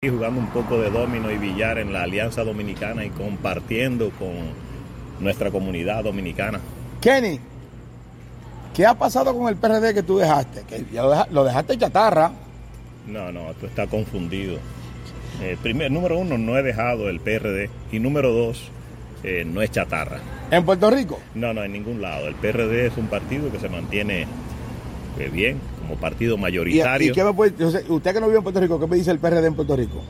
Y jugando un poco de domino y billar en la Alianza Dominicana y compartiendo con nuestra comunidad dominicana. Kenny, ¿qué ha pasado con el PRD que tú dejaste? Que ya lo, deja- lo dejaste chatarra. No, no, tú estás confundido. Eh, primer, número uno, no he dejado el PRD. Y número dos, eh, no es chatarra. En Puerto Rico. No, no, en ningún lado. El PRD es un partido que se mantiene eh, bien como partido ¿Y, mayoritario. y qué me puede- yo sé, usted que no vive en Puerto Rico, ¿qué me dice el PRD en Puerto Rico?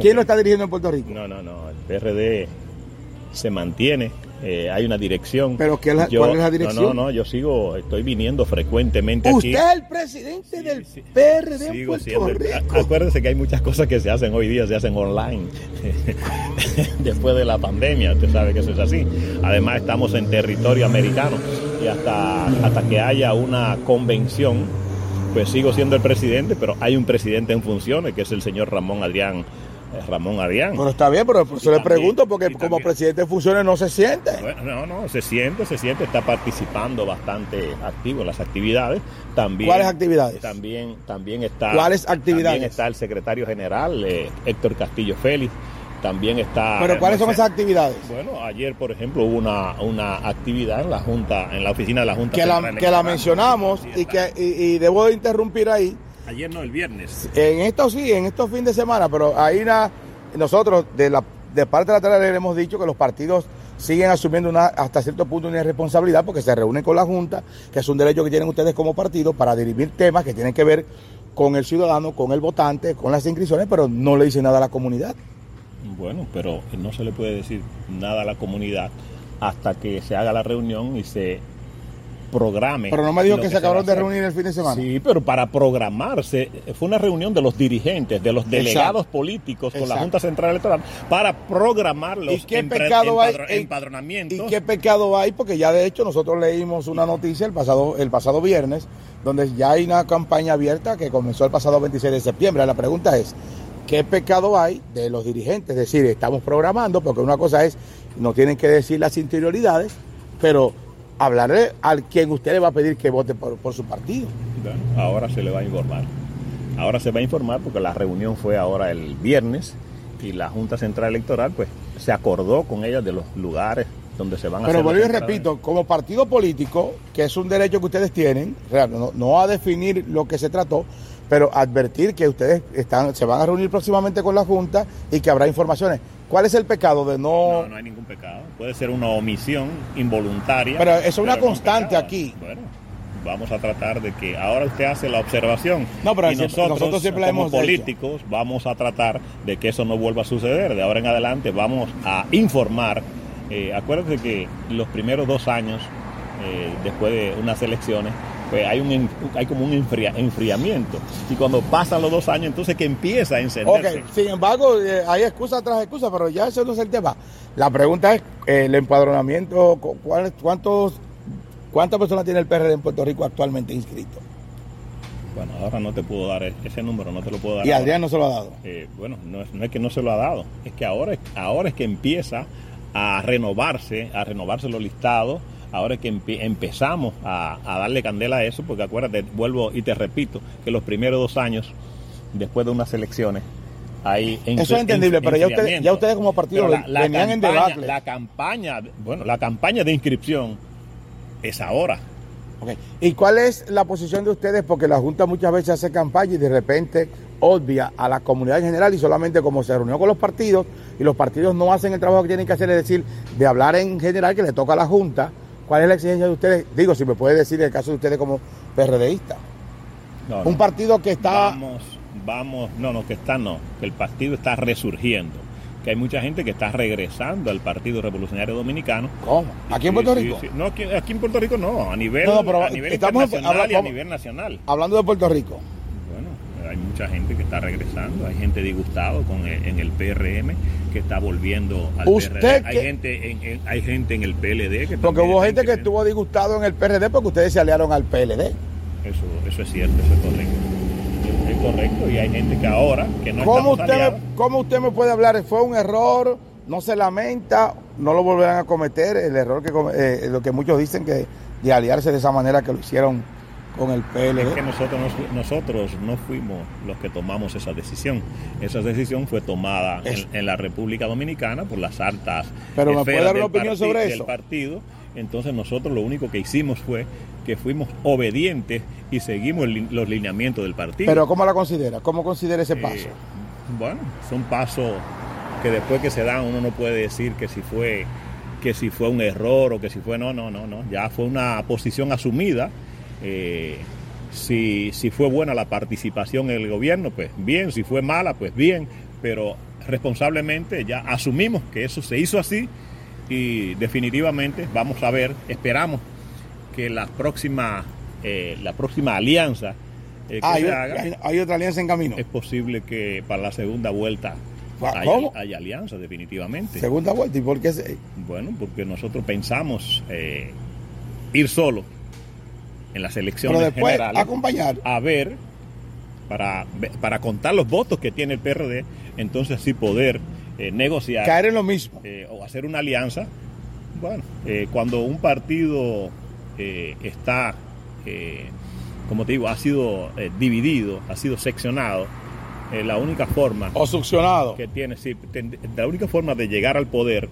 ¿Quién lo está dirigiendo en Puerto Rico? No, no, no. El PRD se mantiene. eh, hay una dirección. ¿Pero qué es la- cuál es la dirección? No, no, no. Yo sigo, estoy viniendo frecuentemente aquí. Usted es el presidente del sí. PRD en Puerto siendo- Rico. Acuérdense que hay muchas cosas que se hacen hoy día, se hacen online. Después de la pandemia, usted sabe que eso es así. Además, estamos en territorio americano y hasta, hasta que haya una convención, pues sigo siendo el presidente, pero hay un presidente en funciones, que es el señor Ramón Adrián. eh, Ramón Adrián. Pero está bien, pero Y le pregunto, porque como presidente de funciones no se siente. Bueno, no, no, se siente, se siente, está participando bastante activo en las actividades. También, ¿Cuáles actividades? También, también está. ¿Cuáles actividades? También está el secretario general, eh, Héctor Castillo Félix. También está. Pero ¿cuáles son esas actividades? Bueno, ayer, por ejemplo, hubo una, una actividad en la Junta, en la oficina de la Junta. Que la, que la mencionamos y que y, y debo de interrumpir ahí. Ayer no, el viernes. En estos sí, en estos fines de semana, pero ahí na- nosotros de la de parte de la tarea le hemos dicho que los partidos siguen asumiendo una, hasta cierto punto una responsabilidad porque se reúnen con la Junta, que es un derecho que tienen ustedes como partido para dirimir temas que tienen que ver con el ciudadano, con el votante, con las inscripciones, pero no le dicen nada a la comunidad. Bueno, pero no se le puede decir nada a la comunidad hasta que se haga la reunión y se programe. Pero no me dijo que se acabaron de reunir el fin de semana. Sí, pero para programarse, fue una reunión de los dirigentes, de los delegados Exacto. políticos con la. Junta Central Electoral para programar los ¿Y qué pecado hay empadro- en- empadronamientos. ¿Y qué pecado hay? Porque ya de hecho nosotros leímos una noticia el pasado, el pasado viernes, donde ya hay una campaña abierta que comenzó el pasado 26 de septiembre. La pregunta es, ¿qué pecado hay de los dirigentes? Es decir, estamos programando, porque una cosa es, no tienen que decir las interioridades, pero hablarle al quien usted le va a pedir que vote por, por su partido. Bueno, ahora se le va a informar. Ahora se va a informar porque la reunión fue ahora el viernes y la Junta Central Electoral pues se acordó con ella de los lugares donde se van a Pero hacer vuelvo y las entradas. repito, como partido político, que es un derecho que ustedes tienen, no, no a definir lo que se trató, pero advertir que ustedes están, se van a reunir próximamente con la Junta y que habrá informaciones. ¿Cuál es el pecado de no... No, no hay ningún pecado. Puede ser una omisión involuntaria. Pero eso es una no constante aquí. Bueno, vamos a tratar de que ahora usted hace la observación. No, pero y nosotros, nosotros siempre como hemos hecho. políticos, vamos a tratar de que eso no vuelva a suceder. De ahora en adelante vamos a informar. Eh, acuérdense que los primeros dos años, eh, después de unas elecciones, pues hay, un, hay como un enfria- enfriamiento. Y cuando pasan los dos años, entonces que empieza a encenderse. Ok, sin embargo, eh, hay excusa tras excusa, pero ya ese no es el tema. La pregunta es, eh, el empadronamiento, cu- ¿cuál- ¿cuántos, ¿cuántas personas tiene el PRD en Puerto Rico actualmente inscrito? Bueno, ahora no te puedo dar e- ese número, no te lo puedo dar. Y. Adrián no se lo ha dado. Eh, bueno, no es, no es que no se lo ha dado, es que ahora, es- ahora es que empieza a renovarse, a renovarse los listados, ahora es que empezamos a, a darle candela a eso, porque acuérdate, vuelvo y te repito, que los primeros dos años, después de unas elecciones, hay enfri- Eso es entendible, pero ya ustedes, enfriamiento. ya ustedes como partido la, la venían en campaña- debacle. La campaña, bueno, la campaña de inscripción es ahora. ¿Y cuál es la posición de ustedes? Porque la Junta muchas veces hace campaña y de repente obvia a la comunidad en general y solamente como se reunió con los partidos y los partidos no hacen el trabajo que tienen que hacer, es decir, de hablar en general que le toca a la Junta. ¿Cuál es la exigencia de ustedes? Digo, si me puede decir el caso de ustedes como PRDista. No, no. Un partido que está... Vamos, vamos, no, no, que está no, que el partido está resurgiendo, que hay mucha gente que está regresando al Partido Revolucionario Dominicano. ¿Cómo? ¿Aquí en Puerto Sí, Rico? sí, sí. No, aquí, aquí en Puerto Rico no, a nivel, No, no, pero a nivel estamos internacional y a nivel nacional. Hablando de Puerto Rico. Mucha gente que está regresando, hay gente disgustado con el- en el PRM que está volviendo al Usted PRD. Hay que- gente, en, en- hay gente en el PLD que Porque hubo gente que estuvo disgustado en el PRD porque ustedes se aliaron al PLD. Eso, eso es cierto, eso es correcto. Es correcto y hay gente que ahora que no ¿Cómo usted, aliados, ¿Cómo usted me puede hablar? ¿Fue un error? ¿No se lamenta? ¿No lo volverán a cometer? El error que eh, lo que muchos dicen que de aliarse de esa manera que lo hicieron con el PLD. Es que nosotros, nosotros no fuimos los que tomamos esa decisión. Esa decisión fue tomada en, en, la República Dominicana por las altas Pero me puede dar una opinión sobre del eso. partido. Entonces nosotros lo único que hicimos fue que fuimos obedientes y seguimos los lineamientos del partido. Pero ¿cómo la considera? ¿Cómo considera ese paso? Eh, bueno, son pasos que después que se dan uno no puede decir que si fue que si fue un error o que si fue no, no, no, no. Ya fue una posición asumida. Eh, si, si fue buena la participación en el gobierno, pues bien. Si fue mala, pues bien. Pero responsablemente ya asumimos que eso se hizo así y definitivamente vamos a ver, esperamos que la próxima, eh, la próxima alianza eh, que Ah, hay, se haga, hay- hay otra alianza en camino. es posible que para la segunda vuelta Ah, haya, ¿cómo? haya alianza, definitivamente. Segunda vuelta. ¿Y por qué? se- Bueno, porque nosotros pensamos eh, ir solo en las elecciones Pero después generales acompañar. a ver para, para contar los votos que tiene el PRD, entonces sí poder eh, negociar Caer en lo mismo. eh, o hacer una alianza. Bueno, eh, cuando un partido está, eh, como te digo, ha sido dividido, ha sido seccionado, la única forma O succionado. que tiene, sí, ten- la única forma de llegar al poder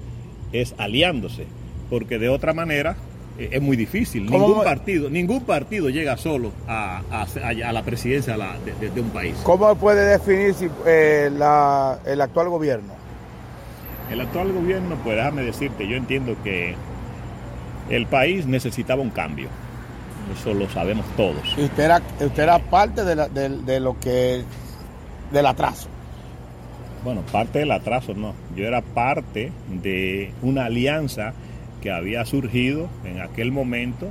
es aliándose, porque de otra manera es muy difícil. ¿Cómo Ningún partido, ningún partido llega solo a, a- la presidencia de un país. ¿Cómo puede definir si, eh, la- el actual gobierno? El actual gobierno, pues déjame decirte, yo entiendo que el país necesitaba un cambio. Eso lo sabemos todos. Y usted era, usted era parte de, la- de- de lo que del atraso. Bueno, parte del atraso no. Yo era parte de una alianza que había surgido en aquel momento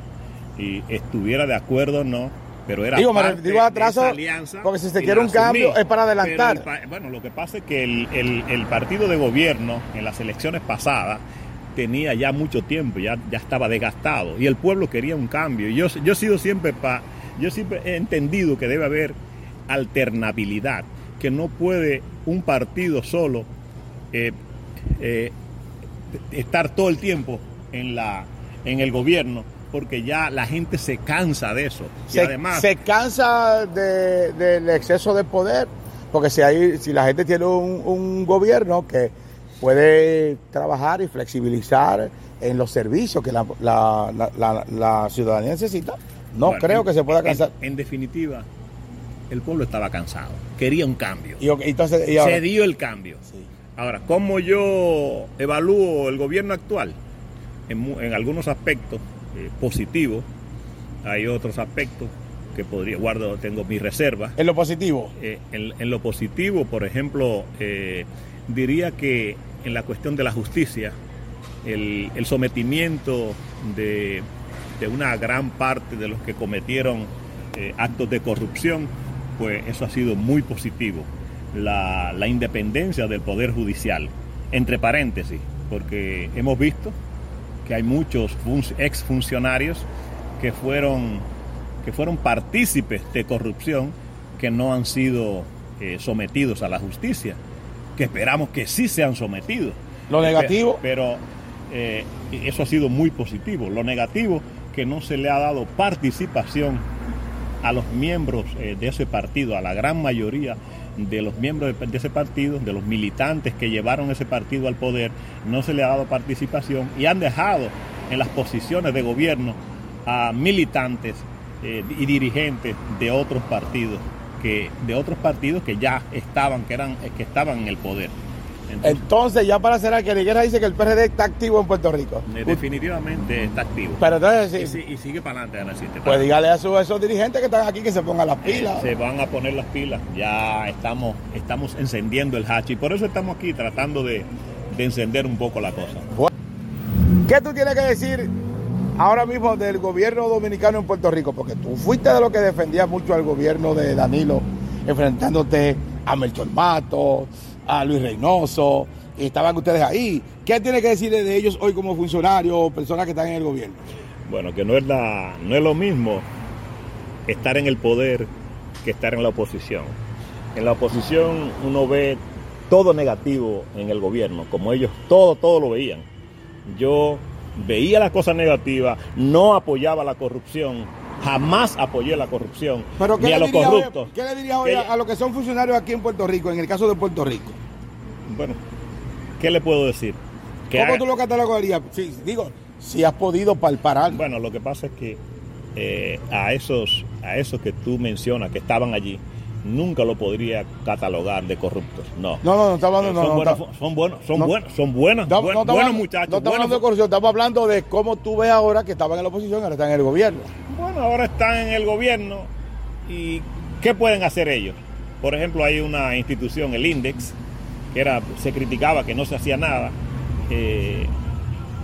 y estuviera de acuerdo o no, pero era Digo, parte digo atraso, de esa alianza. porque si se quiere un cambio, asumí. es para adelantar. El bueno, lo que pasa es que el, el- el partido de gobierno en las elecciones pasadas tenía ya mucho tiempo, ya, ya estaba desgastado y el pueblo quería un cambio. Y yo, yo he sido siempre pa, yo siempre he entendido que debe haber alternabilidad, que no puede un partido solo eh, eh, estar todo el tiempo en la en el gobierno porque ya la gente se cansa de eso y Se, además se cansa de- del exceso de poder, porque si, hay, si la gente tiene un, un gobierno que puede trabajar y flexibilizar en los servicios que la, la- la- la- ciudadanía necesita, no Bueno, creo en- que se pueda cansar. En, definitiva, el pueblo estaba cansado, quería un cambio. Y, entonces, y ahora- Se dio el cambio. Sí. Ahora, ¿cómo yo evalúo el gobierno actual? En, algunos aspectos eh, positivos, hay otros aspectos que podría, guardo, tengo mis reservas. en lo positivo, Eh, en, en lo positivo, por ejemplo, eh, diría que en la cuestión de la justicia, el, el sometimiento de, de una gran parte de los que cometieron eh, actos de corrupción, pues eso ha sido muy positivo. La, la independencia del Poder Judicial, entre paréntesis, porque hemos visto que hay muchos fun- exfuncionarios que fueron, que fueron partícipes de corrupción que no han sido eh, sometidos a la justicia, que esperamos que sí sean sometidos. Lo negativo. Pero eh, eso ha sido muy positivo. Lo negativo, que no se le ha dado participación a los miembros eh, de ese partido, a la gran mayoría de los miembros de, ese partido, de los militantes que llevaron ese partido al poder, no se le ha dado participación y han dejado en las posiciones de gobierno a militantes eh, y dirigentes de otros partidos que de otros partidos que ya estaban que eran que estaban en el poder. Entonces, entonces ya para cerrar, que Liguera dice que el PRD está activo en Puerto Rico. eh, definitivamente está activo. Pero entonces, sí, y sigue para adelante, Cinte, para pues dígale a, su- a esos dirigentes que están aquí que se pongan las pilas. se van a poner las pilas. Ya estamos, estamos encendiendo el hatch y por eso estamos aquí tratando de, de encender un poco la cosa. ¿Qué tú tienes que decir ahora mismo del gobierno dominicano en Puerto Rico? Porque tú fuiste de los que defendía mucho al gobierno de Danilo, enfrentándote a Melchor Mato, a Luis Reynoso, estaban ustedes ahí. ¿Qué tiene que decir de ellos hoy como funcionarios o personas que están en el gobierno? Bueno, que no es, la, no es lo mismo estar en el poder que estar en la oposición. En la oposición uno ve todo negativo en el gobierno, como ellos todo, todo lo veían. Yo veía las cosas negativas, no apoyaba la corrupción jamás apoyé la corrupción Pero ¿qué ni a los diría hoy- corruptos. ¿Qué le dirías hoy Que- a, a los que son funcionarios aquí en Puerto Rico, en el caso de Puerto Rico? Bueno, ¿qué le puedo decir? Que ¿Cómo haga- tú lo catalogarías? Sí, digo, si has podido palpar algo. Bueno, lo que pasa es que eh, a esos a esos que tú mencionas que estaban allí, nunca lo podría catalogar de corruptos. No. No, no, no está hablando, no, son, no, buenos, está- son buenos, son no- buenos, son buenos, No, buen- no estamos buenos hablando- muchachos. No estamos buenos- hablando de corrupción, estamos hablando de cómo tú ves ahora que estaban en la oposición ahora están en el gobierno. Ahora están en el gobierno y ¿qué pueden hacer ellos? Por ejemplo, hay una institución, el Index, que era, se criticaba que no se hacía nada. Eh,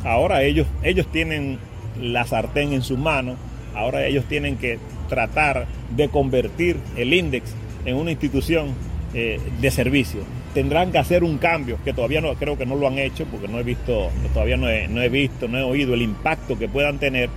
ahora ellos, ellos tienen la sartén en sus manos, ahora ellos tienen que tratar de convertir el Index en una institución eh, de servicio. Tendrán que hacer un cambio, que todavía no creo que no lo han hecho, porque no he visto, todavía no he visto, no he oído el impacto que puedan tener,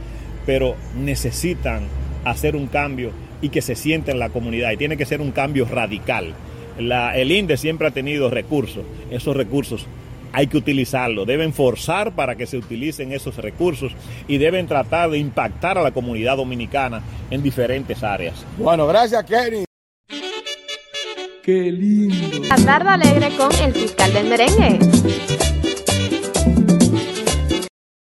pero necesitan hacer un cambio y que se sienta en la comunidad. Y tiene que ser un cambio radical. La- el INDE siempre ha tenido recursos. Esos recursos hay que utilizarlos. Deben forzar para que se utilicen esos recursos y deben tratar de impactar a la comunidad dominicana en diferentes áreas. Bueno, gracias, Kenny. Qué lindo. La tarde alegre con el fiscal del merengue.